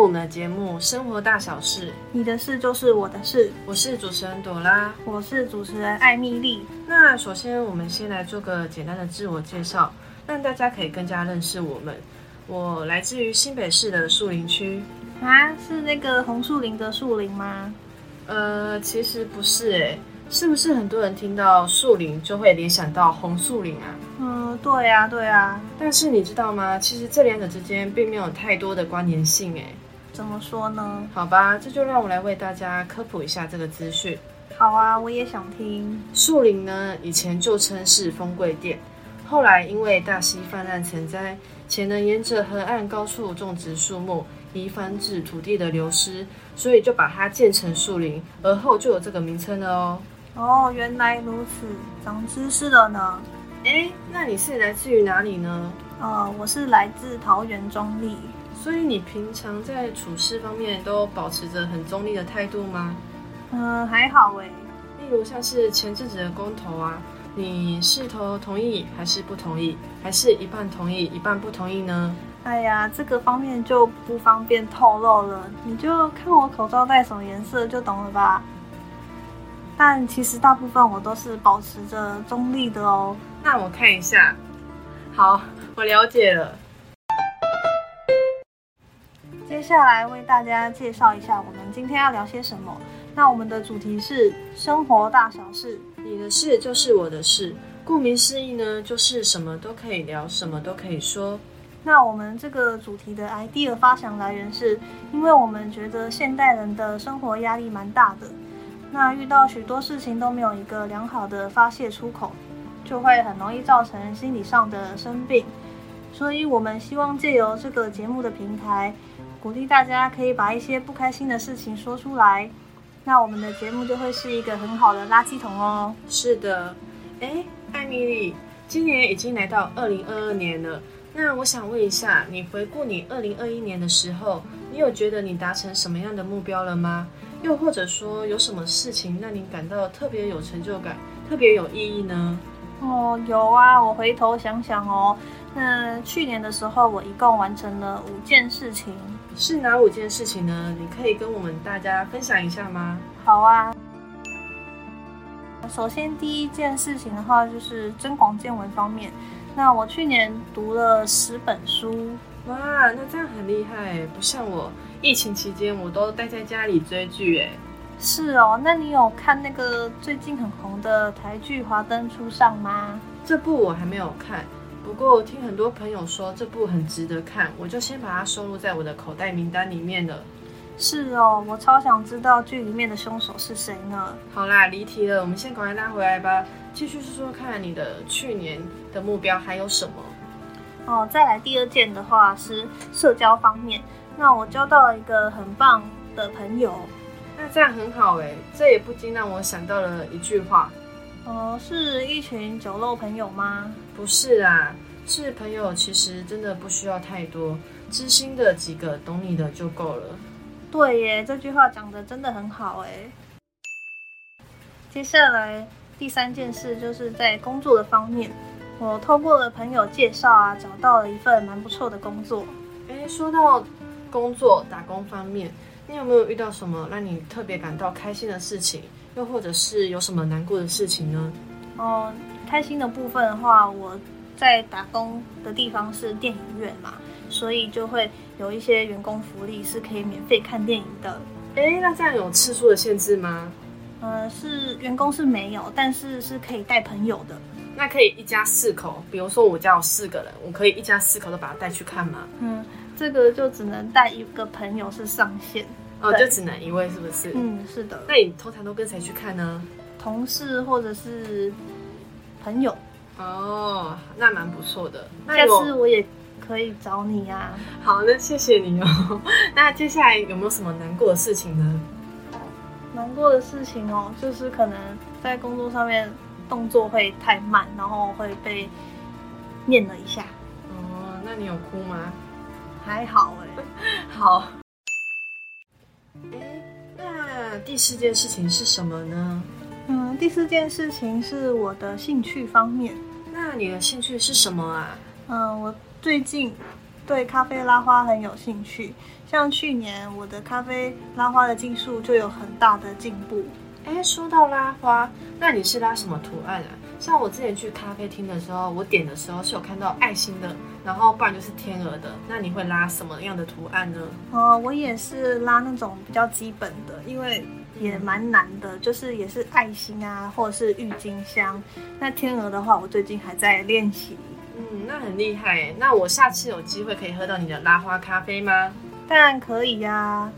我们的节目《生活大小事》，你的事就是我的事。我是主持人朵拉，我是主持人艾米丽。那首先，我们先来做个简单的自我介绍，让大家可以更加认识我们。我来自于新北市的树林区啊，是那个红树林的树林吗？呃，其实不是诶，是不是很多人听到树林就会联想到红树林啊？嗯，对呀，对呀。但是你知道吗？其实这两者之间并没有太多的关联性诶。怎么说呢？好吧，这就让我来为大家科普一下这个资讯。好啊，我也想听。树林呢，以前就称是丰贵店，后来因为大溪泛滥成灾，且能沿着河岸高处种植树木，以防止土地的流失，所以就把它建成树林，而后就有这个名称了哦。哦，原来如此，长知识了呢。哎，那你是来自于哪里呢？呃，我是来自桃园中坜。所以你平常在处事方面都保持着很中立的态度吗？嗯，还好哎。例如像是前阵子的公投啊，你是投同意还是不同意，还是一半同意一半不同意呢？哎呀，这个方面就不方便透露了，你就看我口罩戴什么颜色就懂了吧。但其实大部分我都是保持着中立的哦。那我看一下，好，我了解了。接下来为大家介绍一下我们今天要聊些什么。那我们的主题是生活大小事，你的事就是我的事。顾名思义呢，就是什么都可以聊，什么都可以说。那我们这个主题的 idea 发想来源是，因为我们觉得现代人的生活压力蛮大的，那遇到许多事情都没有一个良好的发泄出口，就会很容易造成心理上的生病。所以我们希望借由这个节目的平台，鼓励大家可以把一些不开心的事情说出来，那我们的节目就会是一个很好的垃圾桶哦。是的，哎，艾米丽，今年已经来到二零二二年了。那我想问一下，你回顾你二零二一年的时候，你有觉得你达成什么样的目标了吗？又或者说，有什么事情让你感到特别有成就感、特别有意义呢？哦，有啊，我回头想想哦，那去年的时候，我一共完成了五件事情。是哪五件事情呢？你可以跟我们大家分享一下吗？好啊。首先，第一件事情的话，就是增广见闻方面。那我去年读了十本书，哇，那这样很厉害。不像我，疫情期间我都待在家里追剧。哎，是哦。那你有看那个最近很红的台剧《华灯初上》吗？这部我还没有看。不过我听很多朋友说这部很值得看，我就先把它收录在我的口袋名单里面了。是哦，我超想知道剧里面的凶手是谁呢？好啦，离题了，我们先赶快拉回来吧。继续说说看你的去年的目标还有什么？哦，再来第二件的话是社交方面。那我交到了一个很棒的朋友，那这样很好哎。这也不禁让我想到了一句话。哦，是一群酒肉朋友吗？不是啊，是朋友，其实真的不需要太多，知心的几个懂你的就够了。对耶，这句话讲得真的很好哎。接下来第三件事就是在工作的方面，我透过了朋友介绍啊，找到了一份蛮不错的工作。诶，说到工作打工方面，你有没有遇到什么让你特别感到开心的事情？又或者是有什么难过的事情呢？哦，开心的部分的话，我在打工的地方是电影院嘛，所以就会有一些员工福利是可以免费看电影的。诶，那这样有次数的限制吗？呃，是员工是没有，但是是可以带朋友的。那可以一家四口，比如说我家有四个人，我可以一家四口都把他带去看吗？嗯，这个就只能带一个朋友是上限。哦，就只能一位，是不是？嗯，是的。那你通常都跟谁去看呢？同事或者是朋友。哦，那蛮不错的。下次我也可以找你呀。好，那谢谢你哦。那接下来有没有什么难过的事情呢？难过的事情哦，就是可能在工作上面动作会太慢，然后会被念了一下。哦，那你有哭吗？还好哎。好。哎那第四件事情是什么呢？嗯，第四件事情是我的兴趣方面。那你的兴趣是什么啊？嗯，我最近对咖啡拉花很有兴趣。像去年我的咖啡拉花的技术就有很大的进步。哎，说到拉花，那你是拉什么图案啊？像我之前去咖啡厅的时候，我点的时候是有看到爱心的，然后不然就是天鹅的。那你会拉什么样的图案呢？哦，我也是拉那种比较基本的，因为也蛮难的，就是也是爱心啊，或者是郁金香。那天鹅的话，我最近还在练习。嗯，那很厉害耶。那我下次有机会可以喝到你的拉花咖啡吗？当然可以呀、啊。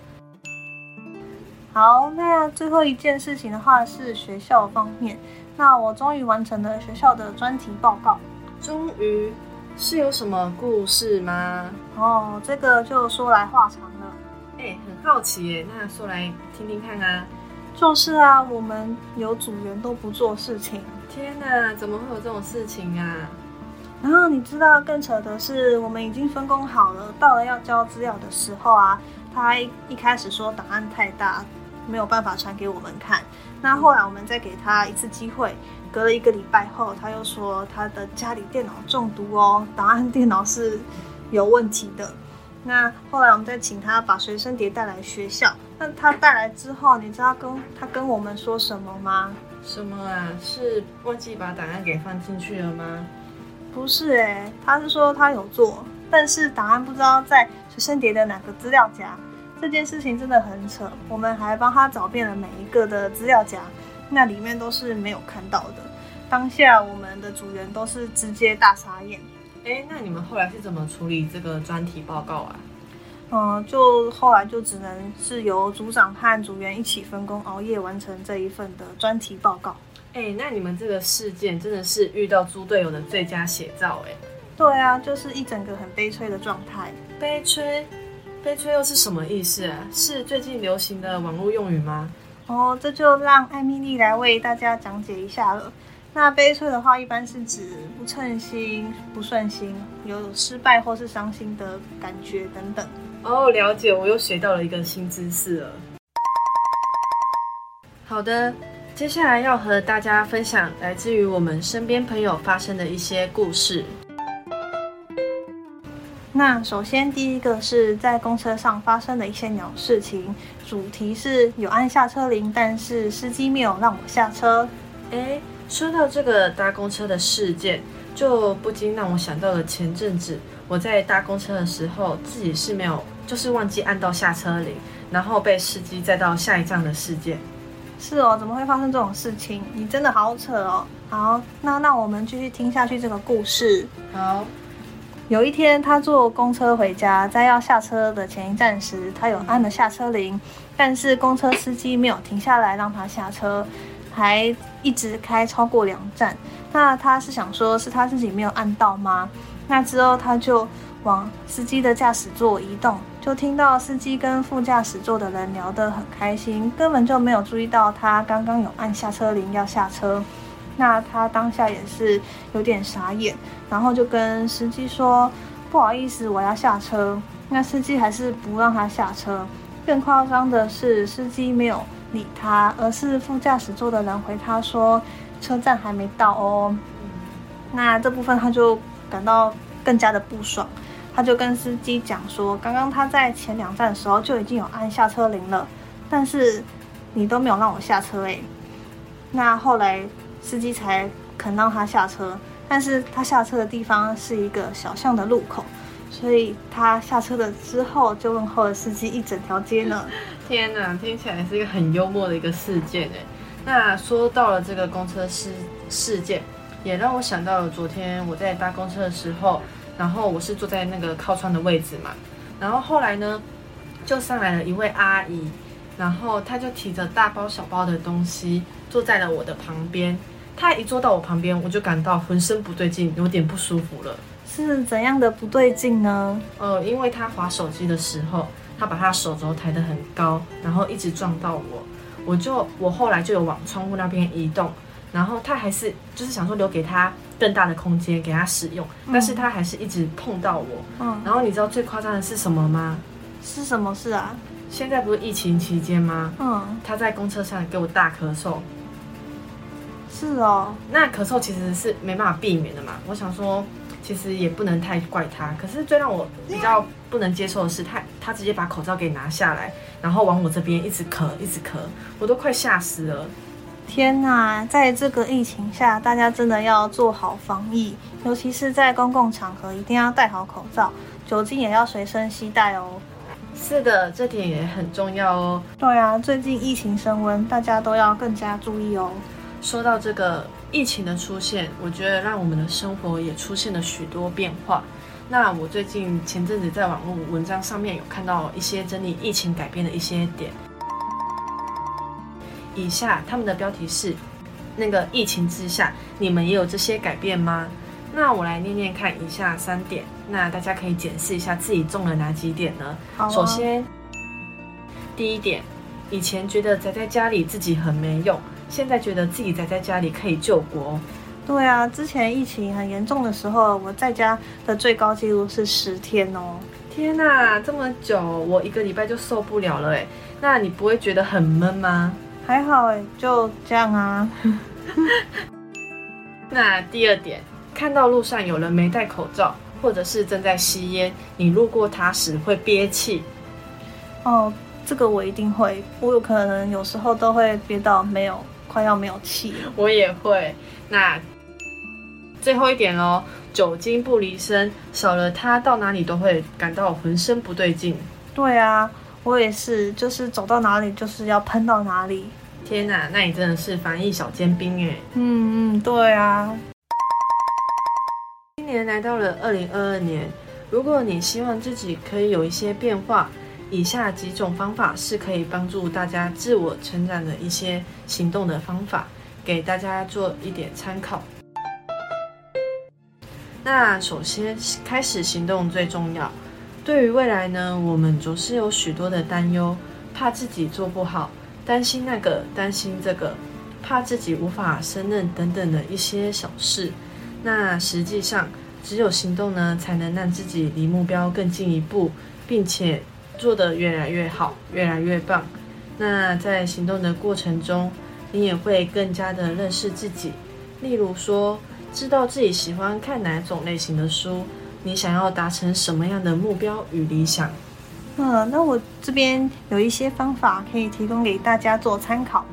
好，那最后一件事情的话是学校方面。那我终于完成了学校的专题报告。终于，是有什么故事吗？哦，这个就说来话长了。哎，很好奇耶，那说来听听看啊。就是啊，我们有组员都不做事情。天哪，怎么会有这种事情啊？然后你知道更扯的是，我们已经分工好了，到了要交资料的时候啊，他一一开始说档案太大，没有办法传给我们看。那后来我们再给他一次机会，隔了一个礼拜后，他又说他的家里电脑中毒哦，档案电脑是有问题的。那后来我们再请他把随身碟带来学校。那他带来之后，你知道跟他跟我们说什么吗？什么啊？是忘记把档案给放进去了吗？不是哎、欸，他是说他有做，但是档案不知道在随身碟的哪个资料夹。这件事情真的很扯，我们还帮他找遍了每一个的资料夹，那里面都是没有看到的。当下我们的组员都是直接大傻眼。哎，那你们后来是怎么处理这个专题报告啊？嗯，就后来就只能是由组长和组员一起分工，熬夜完成这一份的专题报告。哎，那你们这个事件真的是遇到猪队友的最佳写照哎。对啊，就是一整个很悲催的状态。悲催，悲催又是什么意思啊？是最近流行的网络用语吗？哦，这就让艾米丽来为大家讲解一下了。那悲催的话，一般是指不称心、不顺心，有失败或是伤心的感觉等等。哦，了解，我又学到了一个新知识了。好的，接下来要和大家分享来自于我们身边朋友发生的一些故事。那首先第一个是在公车上发生的一些鸟事情，主题是有按下车铃，但是司机没有让我下车。诶。说到这个搭公车的事件，就不禁让我想到了前阵子我在搭公车的时候，自己是没有，就是忘记按到下车铃，然后被司机载到下一站的事件。是哦，怎么会发生这种事情？你真的好扯哦。好，那那我们继续听下去这个故事。好，有一天他坐公车回家，在要下车的前一站时，他有按了下车铃，但是公车司机没有停下来让他下车。还一直开超过两站，那他是想说是他自己没有按到吗？那之后他就往司机的驾驶座移动，就听到司机跟副驾驶座的人聊得很开心，根本就没有注意到他刚刚有按下车铃要下车。那他当下也是有点傻眼，然后就跟司机说：“不好意思，我要下车。”那司机还是不让他下车。更夸张的是，司机没有。理他，而是副驾驶座的人回他说，车站还没到哦。那这部分他就感到更加的不爽，他就跟司机讲说，刚刚他在前两站的时候就已经有按下车铃了，但是你都没有让我下车诶。那后来司机才肯让他下车，但是他下车的地方是一个小巷的路口。所以他下车了之后，就问候了司机一整条街呢。天哪，听起来是一个很幽默的一个事件哎。那说到了这个公车事事件，也让我想到了昨天我在搭公车的时候，然后我是坐在那个靠窗的位置嘛，然后后来呢，就上来了一位阿姨，然后她就提着大包小包的东西坐在了我的旁边。她一坐到我旁边，我就感到浑身不对劲，有点不舒服了。是怎样的不对劲呢？呃，因为他划手机的时候，他把他手肘抬得很高，然后一直撞到我。我就我后来就有往窗户那边移动，然后他还是就是想说留给他更大的空间给他使用，但是他还是一直碰到我。嗯，然后你知道最夸张的是什么吗？是什么事啊？现在不是疫情期间吗？嗯，他在公车上给我大咳嗽。是哦，那咳嗽其实是没办法避免的嘛。我想说，其实也不能太怪他。可是最让我比较不能接受的是他，他他直接把口罩给拿下来，然后往我这边一直咳，一直咳，我都快吓死了。天呐，在这个疫情下，大家真的要做好防疫，尤其是在公共场合，一定要戴好口罩，酒精也要随身携带哦。是的，这点也很重要哦。对啊，最近疫情升温，大家都要更加注意哦。说到这个疫情的出现，我觉得让我们的生活也出现了许多变化。那我最近前阵子在网络文章上面有看到一些整理疫情改变的一些点。以下他们的标题是：那个疫情之下，你们也有这些改变吗？那我来念念看以下三点，那大家可以检视一下自己中了哪几点呢？啊。首先，第一点，以前觉得宅在家里自己很没用，现在觉得自己宅在家里可以救国。对啊，之前疫情很严重的时候，我在家的最高纪录是十天哦。天哪，这么久，我一个礼拜就受不了了哎。那你不会觉得很闷吗？还好哎，就这样啊。那第二点，看到路上有人没戴口罩，或者是正在吸烟，你路过他时会憋气。哦，这个我一定会，我有可能有时候都会憋到没有，快要没有气。我也会。那最后一点哦，酒精不离身，少了它到哪里都会感到浑身不对劲。对啊。我也是，就是走到哪里就是要喷到哪里。天哪，那你真的是防疫小尖兵哎。嗯嗯，对啊。今年来到了二零二二年，如果你希望自己可以有一些变化，以下几种方法是可以帮助大家自我成长的一些行动的方法，给大家做一点参考。那首先开始行动最重要。对于未来呢，我们总是有许多的担忧，怕自己做不好，担心那个，担心这个，怕自己无法胜任等等的一些小事。那实际上，只有行动呢，才能让自己离目标更进一步，并且做得越来越好，越来越棒。那在行动的过程中，你也会更加的认识自己。例如说，知道自己喜欢看哪种类型的书。你想要达成什么样的目标与理想？嗯，那我这边有一些方法可以提供给大家做参考。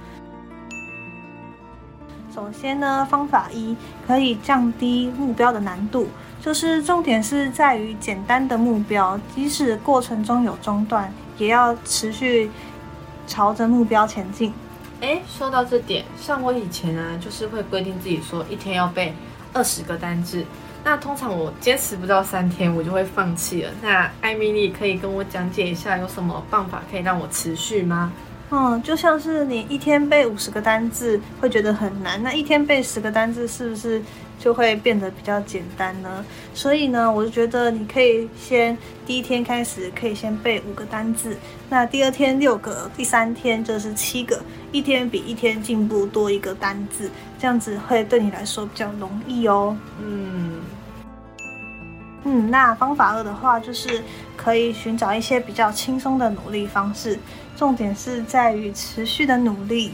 首先呢，方法一可以降低目标的难度，就是重点是在于简单的目标，即使过程中有中断，也要持续朝着目标前进。诶，说到这点，像我以前呢，就是会规定自己说一天要背二十个单字。那通常我坚持不到三天，我就会放弃了。那艾米丽可以跟我讲解一下，有什么办法可以让我持续吗？嗯，就像是你一天背五十个单字会觉得很难，那一天背十个单字是不是就会变得比较简单呢？所以呢，我就觉得你可以先第一天开始可以先背五个单字，那第二天六个，第三天就是七个，一天比一天进步多一个单字，这样子会对你来说比较容易哦。嗯。嗯，那方法二的话，就是可以寻找一些比较轻松的努力方式，重点是在于持续的努力。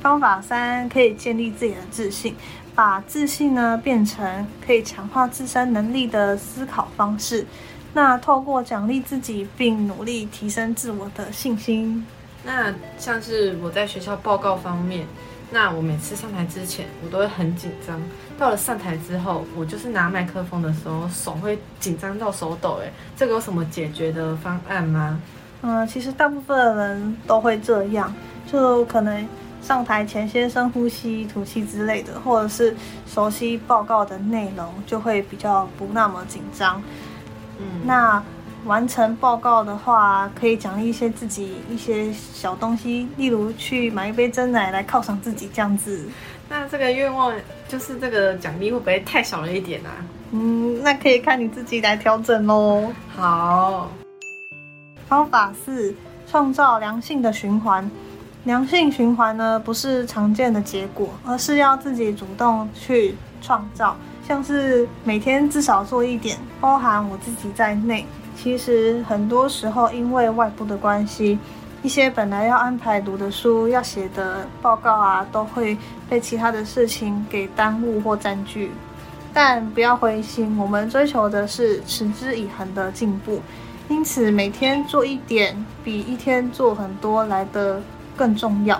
方法三，可以建立自己的自信，把自信呢变成可以强化自身能力的思考方式。那透过奖励自己，并努力提升自我的信心。那像是我在学校报告方面。那我每次上台之前，我都会很紧张。到了上台之后，我就是拿麦克风的时候，手会紧张到手抖。哎，这个有什么解决的方案吗？嗯，其实大部分的人都会这样，就可能上台前先深呼吸、吐气之类的，或者是熟悉报告的内容，就会比较不那么紧张。嗯，那。完成报告的话，可以奖励一些自己一些小东西，例如去买一杯真奶来犒赏自己这样子。那这个愿望就是这个奖励会不会太少了一点啊？嗯，那可以看你自己来调整喽。好，方法四，创造良性的循环。良性循环呢，不是常见的结果，而是要自己主动去创造，像是每天至少做一点，包含我自己在内。其实很多时候，因为外部的关系，一些本来要安排读的书、要写的报告啊，都会被其他的事情给耽误或占据。但不要灰心，我们追求的是持之以恒的进步，因此每天做一点，比一天做很多来得更重要。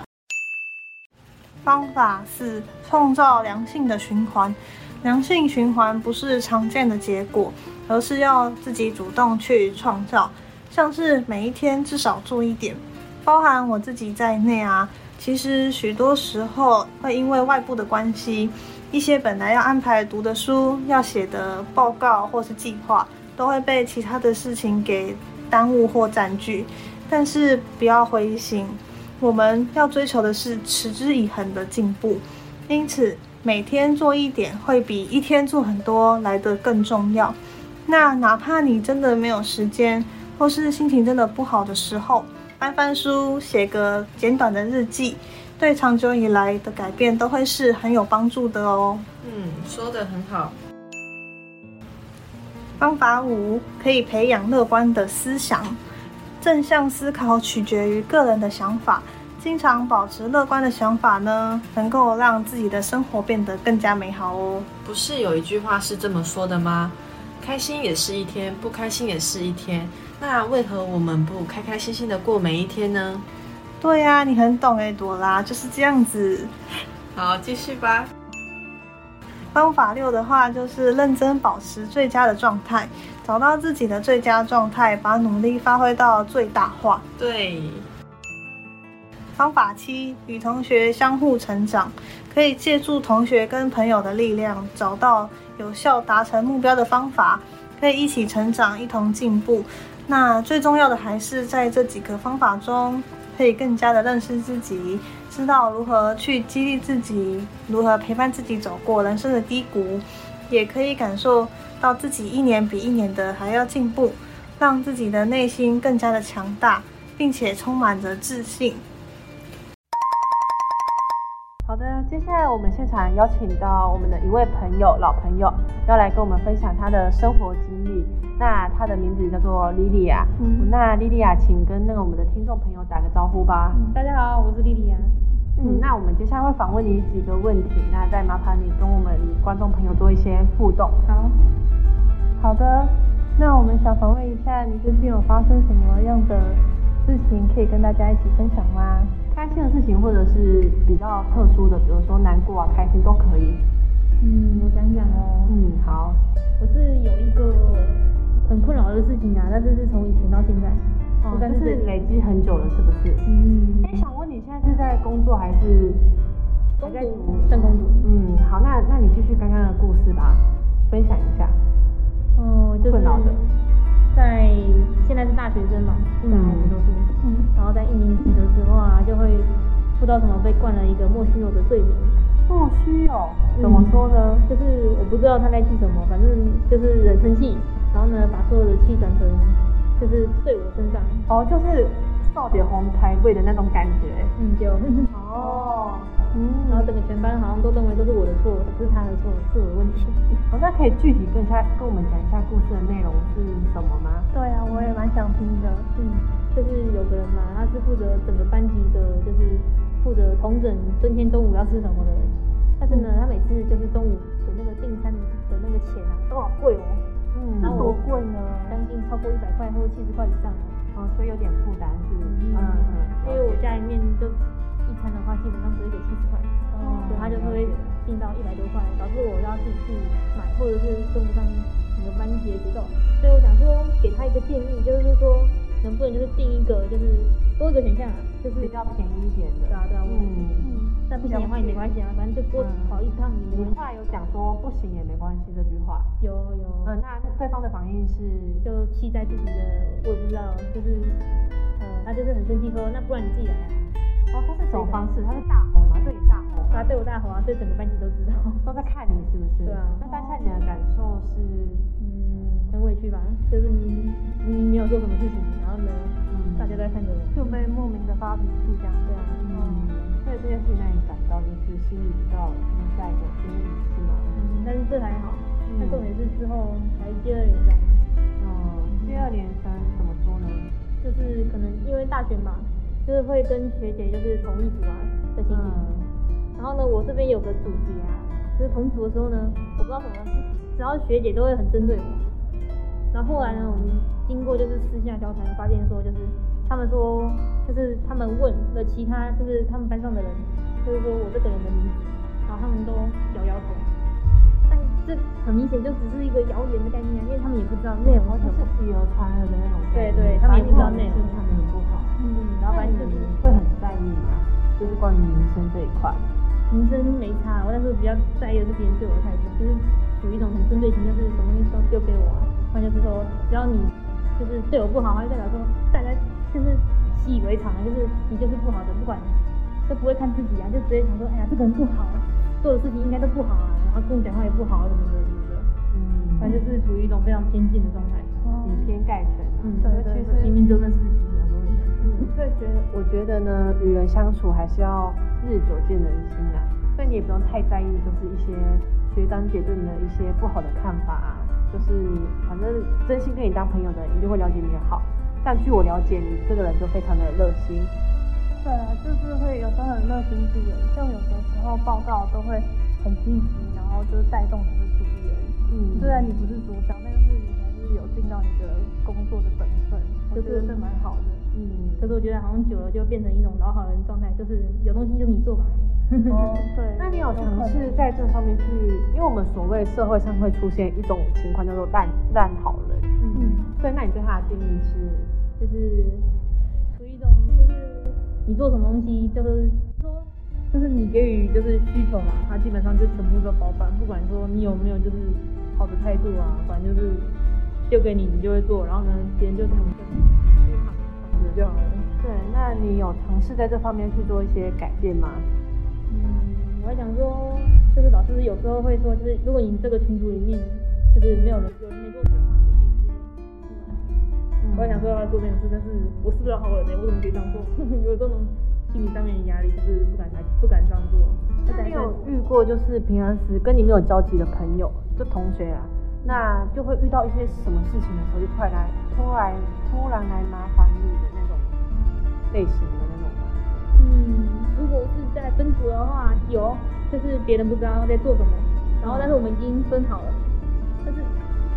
方法四：创造良性的循环。良性循环不是常见的结果，而是要自己主动去创造。像是每一天至少做一点，包含我自己在内啊。其实许多时候会因为外部的关系，一些本来要安排读的书、要写的报告或是计划，都会被其他的事情给耽误或占据。但是不要灰心，我们要追求的是持之以恒的进步。因此，每天做一点，会比一天做很多来得更重要。那哪怕你真的没有时间，或是心情真的不好的时候，翻翻书，写个简短的日记，对长久以来的改变都会是很有帮助的哦。嗯，说的很好。方法五，可以培养乐观的思想。正向思考取决于个人的想法。经常保持乐观的想法呢，能够让自己的生活变得更加美好哦。不是有一句话是这么说的吗？开心也是一天，不开心也是一天。那为何我们不开开心心的过每一天呢？对呀、啊，你很懂哎，朵拉就是这样子。好，继续吧。方法六的话，就是认真保持最佳的状态，找到自己的最佳状态，把努力发挥到最大化。对。方法七，与同学相互成长，可以借助同学跟朋友的力量，找到有效达成目标的方法，可以一起成长，一同进步。那最重要的还是在这几个方法中，可以更加的认识自己，知道如何去激励自己，如何陪伴自己走过人生的低谷，也可以感受到自己一年比一年的还要进步，让自己的内心更加的强大，并且充满着自信。好的，接下来我们现场邀请到我们的一位朋友，老朋友，要来跟我们分享他的生活经历。那他的名字叫做莉莉亚。嗯，那莉莉亚，请跟那个我们的听众朋友打个招呼吧。嗯，大家好，我是莉莉亚。嗯，那我们接下来会访问你几个问题，那再麻烦你跟我们观众朋友做一些互动。好，好的。那我们想访问一下，你最近有发生什么样的事情可以跟大家一起分享吗？开心的事情，或者是比较特殊的，比如说难过啊、开心都可以。嗯，我想想哦。嗯，好。我是有一个很困扰的事情啊，但是是从以前到现在，哦，但是累积很久了，是不是？嗯。在是在工作还是还在读？正工读。嗯，好，那那你继续刚刚的故事吧，分享一下。哦，就是困扰的。在现在是大学生嘛，嗯，我们都是，嗯，然后在一年级的时候啊，就会不知道怎么被冠了一个莫须有的罪名。莫须有？怎么说呢？就是我不知道他在记什么，反正就是人生气，然后呢，把所有的气转成，就是对我身上。哦，就是少点红台贵的那种感觉。嗯，就。哦。嗯，然后整个全班好像都认为都是我的错，不是他的错，是我的问题。好，那可以具体跟一下跟我们讲一下故事的内容是什么吗？对啊，我也蛮想听的。嗯，就是有个人嘛，他是负责整个班级的，就是负责统整今天中午要吃什么的人。但是呢，他每次就是中午的那个订餐的那个钱啊，都好贵哦。嗯，那多贵呢？将近超过一百块或者七十块以上啊。哦，所以有点负担是。嗯嗯。因为我家里面就。一餐的话，基本上只会给七十块，哦，所以他就会定到一百多块，导致我要自己去买，或者是跟不上整个班级的节奏。所以我想说，给他一个建议，就是说，能不能就是定一个，就是多一个选项，就是比较便宜一点的。对啊，对啊，嗯嗯。但不行的话也没关系啊，反正就多跑一趟也没关系。后来有讲说不行也没关系这句话。有有。嗯，那对方的反应是就气在自己的，我也不知道，就是呃，他就是很生气说，那不然你自己来啊。哦，他是什么方式？他是大吼吗？对你大吼？他对我大吼啊，所以整个班级都知道，都在看你是不是？对啊。那当下你的感受是，嗯，很委屈吧？就是你明明没有做什么事情，然后呢，嗯，大家都在看着我，就被莫名的发脾气这样。对啊。嗯。所以这件事情让你感到就是心里比较内在的心理是吗？嗯，但是这还好。那重点是之后还接二连三。哦，接二连三怎么说呢？就是可能因为大学嘛。就是会跟学姐就是同一组啊的情形。嗯、然后呢，我这边有个组别啊，就是同组的时候呢，我不知道什么，只要学姐都会很针对我。然后后来呢，我们经过就是私下交谈，发现说就是他们说就是他们问了其他就是他们班上的人，就是说我这个人的名字，然后他们都摇摇头。但这很明显就只是一个谣言的概念，因为他们也不知道内容，就是以讹传讹的那种。对对，他们也不知道内容，他们很不好。嗯，然后反正就是会很在意嘛，就是关于名声这一块。名声没差，我但是比较在意的是别人对我的态度，就是属于一种很针对性，就是什么东西都丢给我啊。或者就是说，只要你就是对我不好，就代表说大家就是习以为常啊，就是你就是不好的，不管都不会看自己啊，就直接想说，哎呀，这个人不好，做的事情应该都不好啊。然后跟我讲话也不好，什么的什么的，嗯，反正就是处于一种非常偏见的状态，以偏概全。嗯，对对对，明明就认识几秒钟。嗯，所以觉得，我觉得呢，与人相处还是要日久见人心啊。所以你也不用太在意，就是一些学长姐对你的一些不好的看法啊。就是你反正真心跟你当朋友的人，一定会了解你的好。像据我了解，你这个人就非常的热心。对啊，就是会有时候很热心助人，像有的时候报告都会很积极。然后就是带动整个组员，嗯，虽然你不是组长，但是你还是有尽到你的工作的本分，就是这蛮好的，嗯。可是我觉得好像久了就变成一种老好人状态，就是有东西就你做嘛。哦，对。那你有尝试在这方面去？因为我们所谓社会上会出现一种情况叫做烂烂好人，嗯，对。那你对他的定义是，就是属于一种，就是你做什么东西就是说。就是你给予就是需求嘛，他基本上就全部都包办，不管说你有没有就是好的态度啊，反正就是丢给你，你就会做，然后呢，别人就躺着，就躺躺着就好了。对，那你有尝试在这方面去做一些改变吗？嗯，我还想说，就是老师有时候会说，就是如果你这个群组里面就是没有人我还想说要做这件事，但是我是不是好人呢？我怎么可以这样做？有这种。心理上面的压力就是不敢来，不敢这样做。那你有遇过就是平常时跟你没有交集的朋友，就同学啊，那就会遇到一些什么事情的时候，就突然来，突然突然来麻烦你的那种类型的那种吗？嗯，如果是在分组的话，有，就是别人不知道在做什么，然后但是我们已经分好了，但是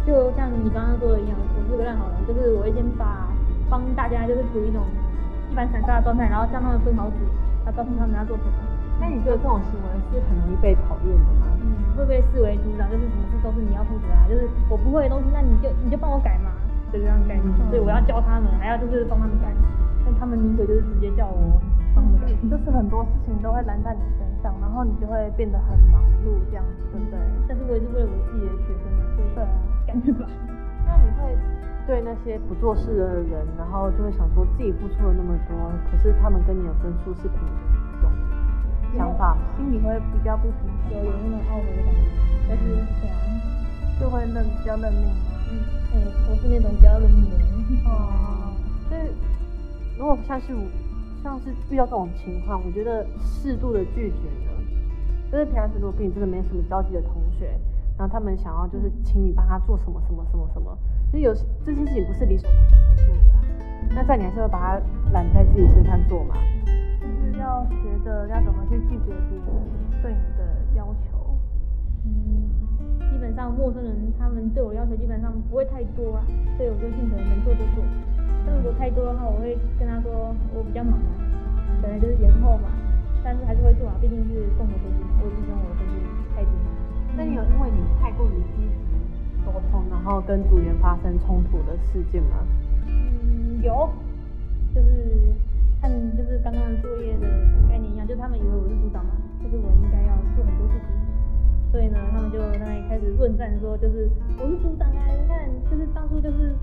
就像你刚刚说的一样，我是个烂好人，就是我会先把帮大家就是处于一种。一般散沙的状态，然后将他们分好组，他告诉他们要做什么。那你觉得这种行为是很容易被讨厌的吗？嗯，会被视为组长，就是什么事都是你要负责啊，就是我不会的东西，那你就你就帮我改嘛，就这样改。嗯、所以我要教他们，还要就是帮他们改。但他们宁可就是直接叫我帮他们改，就是很多事情都会揽在你身上，然后你就会变得很忙碌这样子，对不对？但是我也是为了我自己的学生嘛，所以对啊，赶紧吧。那你会？对那些不做事的人，然后就会想说自己付出了那么多，可是他们跟你的分数是平等的，这种想法，心里会比较不平，有有那种懊悔的感觉。但是对啊，就会认比较认命嘛。嗯，哎，我是那种比较认命的人。哦，所以如果像是像是遇到这种情况，我觉得适度的拒绝呢，就是平常时如果跟你真的没什么交集的同学，然后他们想要就是请你帮他做什么什么什么什么。其实有这些事情不是理所当然做的啊，那在你还是会把它揽在自己身上做嘛？就是要学着要怎么去拒绝别人对你的要求。嗯，基本上陌生人他们对我要求基本上不会太多啊，所以我就尽可能能做就做。但如果太多的话，我会跟他说我比较忙啊，本来就是延后嘛，但是还是会做啊，毕竟是共同分析，我也不希望我的分析太低。那你有因为你太过于积极？沟通，然后跟组员发生冲突的事件吗？嗯，有，就是他们就是刚刚的作业的概念一样，就他们以为我是组长嘛，就是我应该要做很多事情，所以呢，他们就在那里开始论战，说就是我是组长啊，你看，就是当初就是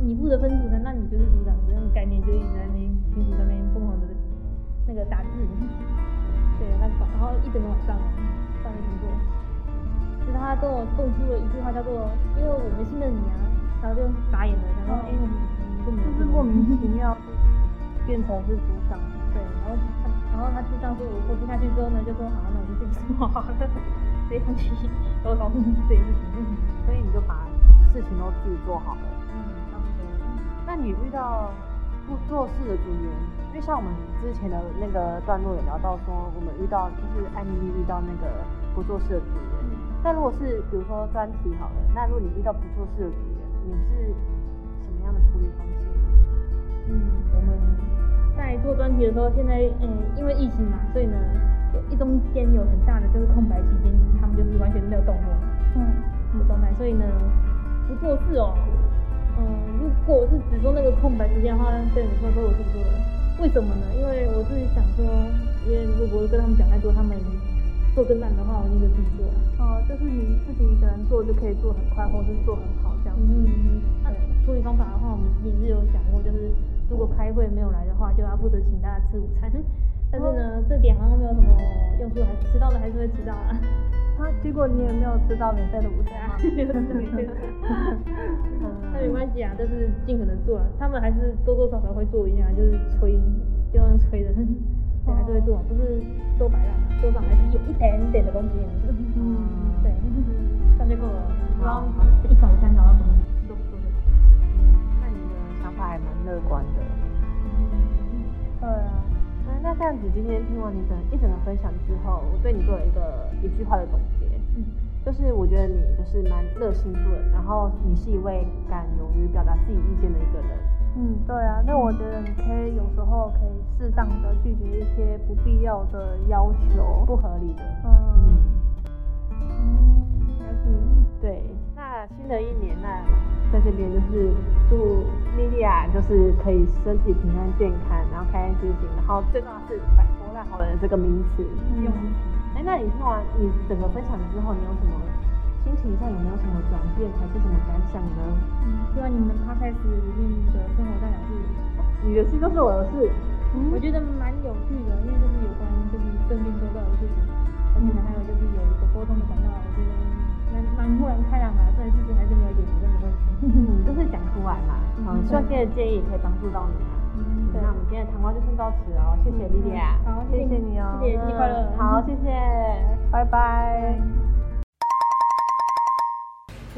你负责分组的，那你就是组长这种概念，就一直在那边群组那边疯狂的那个打字，对，他然后一整个晚上上没停过。就是他跟我蹦出了一句话，叫做“因为我们信任你啊”，然后就傻眼了，然后哎，我们就没有，就是莫名其妙变成是组长，对，然后他，然后他就这样说，我过不下去之后呢，就说好，那我就这么说好了，直接放弃，都搞成这件事情，所以你就把事情都自己做好了。嗯，差不多。那你遇到不做事的组员，因为像我们之前的那个段落有聊到说，我们遇到就是艾米丽遇到那个不做事的组员。那如果是比如说专题好了，那如果你遇到不做事的组员，你是什么样的处理方式？嗯，我们在做专题的时候，现在嗯，因为疫情嘛，所以呢，有一中间有很大的就是空白期间，他们就是完全没有动作，嗯，没有动态，所以呢，不做事哦。嗯，如果是只说那个空白时间的话，对你说说我自己做的，为什么呢？因为我自己想说，因为如果跟他们讲太多，他们做更烂的话，我宁可自己做啊。哦，就是你自己一个人做就可以做很快，或是做很好这样。嗯嗯。那处理方法的话，我们也是有想过，就是如果开会没有来的话，就要负责请大家吃午餐。但是呢，这点好像没有什么用处，还迟到的还是会迟到啊。他结果你也没有吃到免费的午餐啊？没有吃免费的。那没关系啊，就是尽可能做啊。他们还是多多少少会做一下，就是催，就用催的，对，还是会做，不是都摆烂了，多少还是有一点点的东西。嗯，对，这样就够了。然后一早餐然后什么都不做就好。那你的想法还蛮乐观的。嗯对啊。那这样子，今天听完你整一整个分享之后，我对你做了一个一句话的总结，嗯，就是我觉得你就是蛮热心助人，然后你是一位敢勇于表达自己意见的一个人。嗯，对啊，那我觉得你可以有时候可以适当的拒绝一些不必要的要求，不合理的。嗯嗯，了解。对，那新的一年，呢在这边就是祝莉莉亚就是可以身体平安健康。然后开开心心，然后最重要是摆脱烂好人这个名词。嗯。哎，那你听完你整个分享之后，你有什么心情上有没有什么转变，还是什么感想呢？嗯，希望你们 podcast 里面的生活大小事，你的事都是我的事。嗯，我觉得蛮有趣的，因为就是有关就是身边周到的事情，而且呢还有就是有一个沟通的管道，我觉得蛮蛮豁然开朗的。虽然事情还是没有解决，没关系，就是讲出来嘛。好，希望今天的建议也可以帮助到你。对，那我们今天的谈话就先到此哦，谢谢莉莉亚，好，谢谢你哦，谢谢，新年快乐，好，谢谢，拜拜。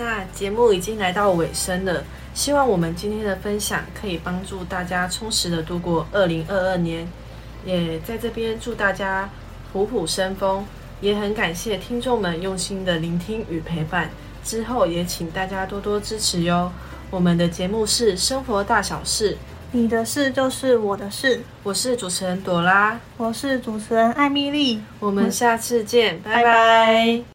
那节目已经来到尾声了，希望我们今天的分享可以帮助大家充实的度过二零二二年，也在这边祝大家虎虎生风，也很感谢听众们用心的聆听与陪伴，之后也请大家多多支持哟。我们的节目是生活大小事。你的事就是我的事。我是主持人朵拉，我是主持人艾米丽。我们下次见，拜拜。拜拜。